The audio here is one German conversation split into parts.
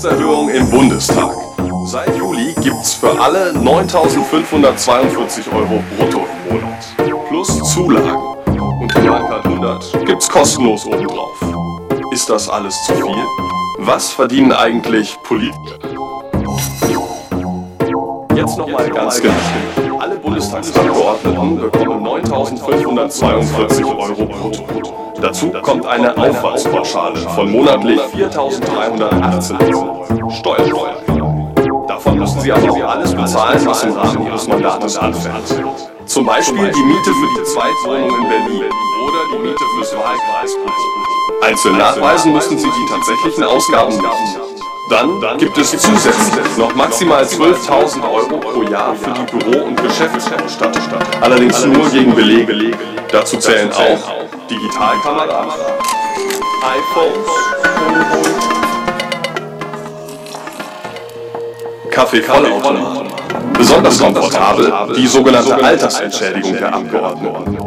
Gehaltserhöhung im Bundestag. Seit Juli gibt's für alle 9.542 Euro brutto im Monat. Plus Zulagen. Und die 100 gibt's kostenlos obendrauf. Ist das alles zu viel? Was verdienen eigentlich Politiker? Jetzt nochmal ganz genau. Alle Bundestagsabgeordneten bekommen 9.542 Euro brutto. Dazu kommt eine Aufwandspauschale von monatlich 4.318 Euro. Steuersteuer. Davon müssen Sie aber auch alles bezahlen, was im Rahmen Ihres Mandates anfällt. Zum Beispiel die Miete für die Zweitwohnung in Berlin oder die Miete fürs Wahlkreis. Einzeln nachweisen müssen Sie die tatsächlichen Ausgaben nicht. Dann gibt es zusätzlich noch maximal 12.000 Euro pro Jahr für die Büro- und Geschäftsausstattung. Allerdings nur gegen Belege. Dazu zählen auch Digitalkameras, iPhones Kaffee-Vollautomaten. Besonders komfortabel die sogenannte Altersentschädigung der Abgeordneten.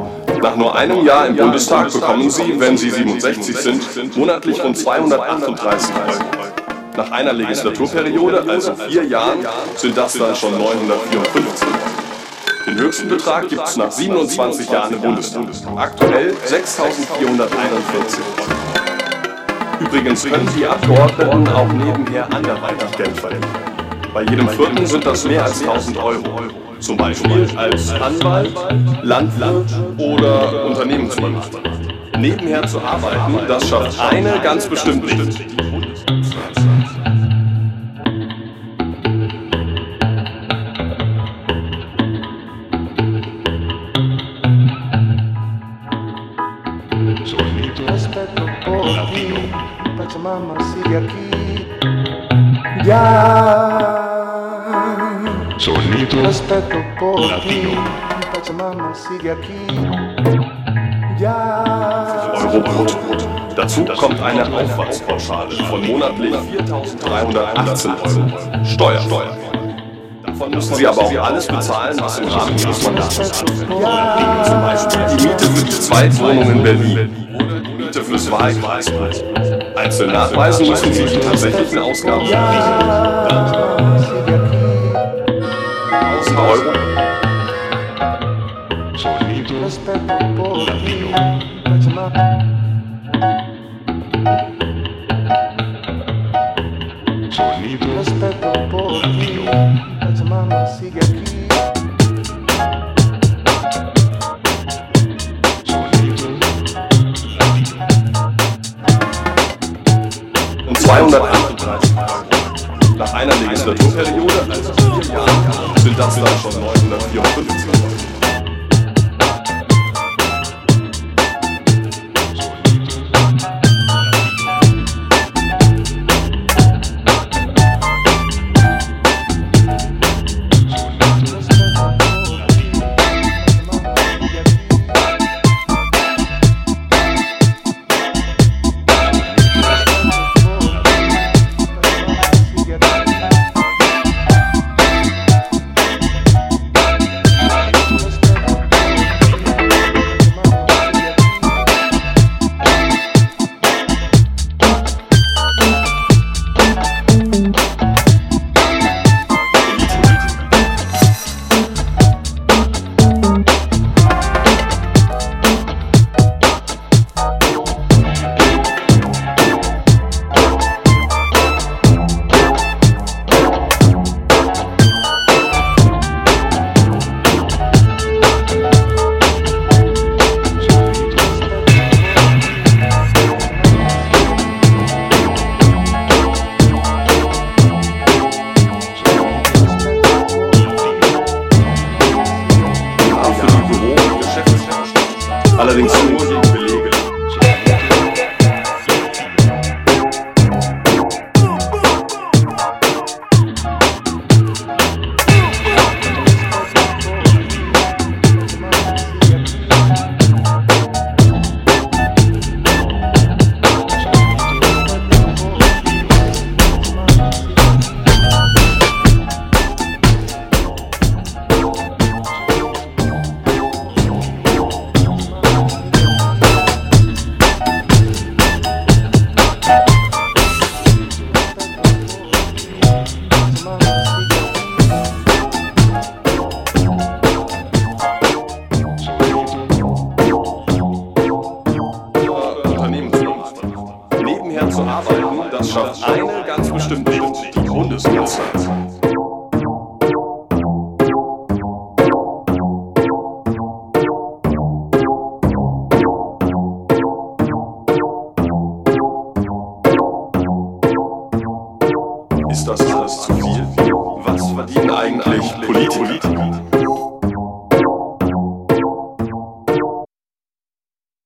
Nach nur einem Jahr im Bundestag bekommen Sie, wenn Sie 67 sind, monatlich rund 238 Euro. Nach einer Legislaturperiode, also vier Jahren, sind das dann schon 954. Den höchsten Betrag gibt es nach 27 Jahren im Bundestag. Aktuell 6.441 Euro. Übrigens können die Abgeordneten auch nebenher anderweitig Geld verdienen. Bei jedem Vierten sind das mehr als 1000 Euro. Zum Beispiel als Anwalt, Landwirt oder Unternehmensmann. Nebenher zu arbeiten, das schafft eine ganz bestimmt nicht. Pachamama sigue aquí. Ya. Sonido Respeto por ti, Latino. Pachamama sigue aquí. Brutto. Dazu kommt eine Aufwandspauschale von monatlich 4.318 Euro. Steuer. Steuer. Davon müssen Sie aber auch alles bezahlen, was im Rahmen Ihres Mandats. Zum Beispiel die Miete für die Zweitwohnung in Berlin Miete fürs Wahlkreis. Einzeln nachweisen müssen Sie die tatsächlichen Ausgaben. 1000 Euro. Sonido. Sonido. Sonido und 238 Euro. Nach einer Legislaturperiode, also vier Jahren, sind das dann schon 954 monte de empresa. Weltmeisterschaft eine ganz bestimmt nicht, die Bundesliga. Ist das alles zu viel? Was verdienen eigentlich Politiker?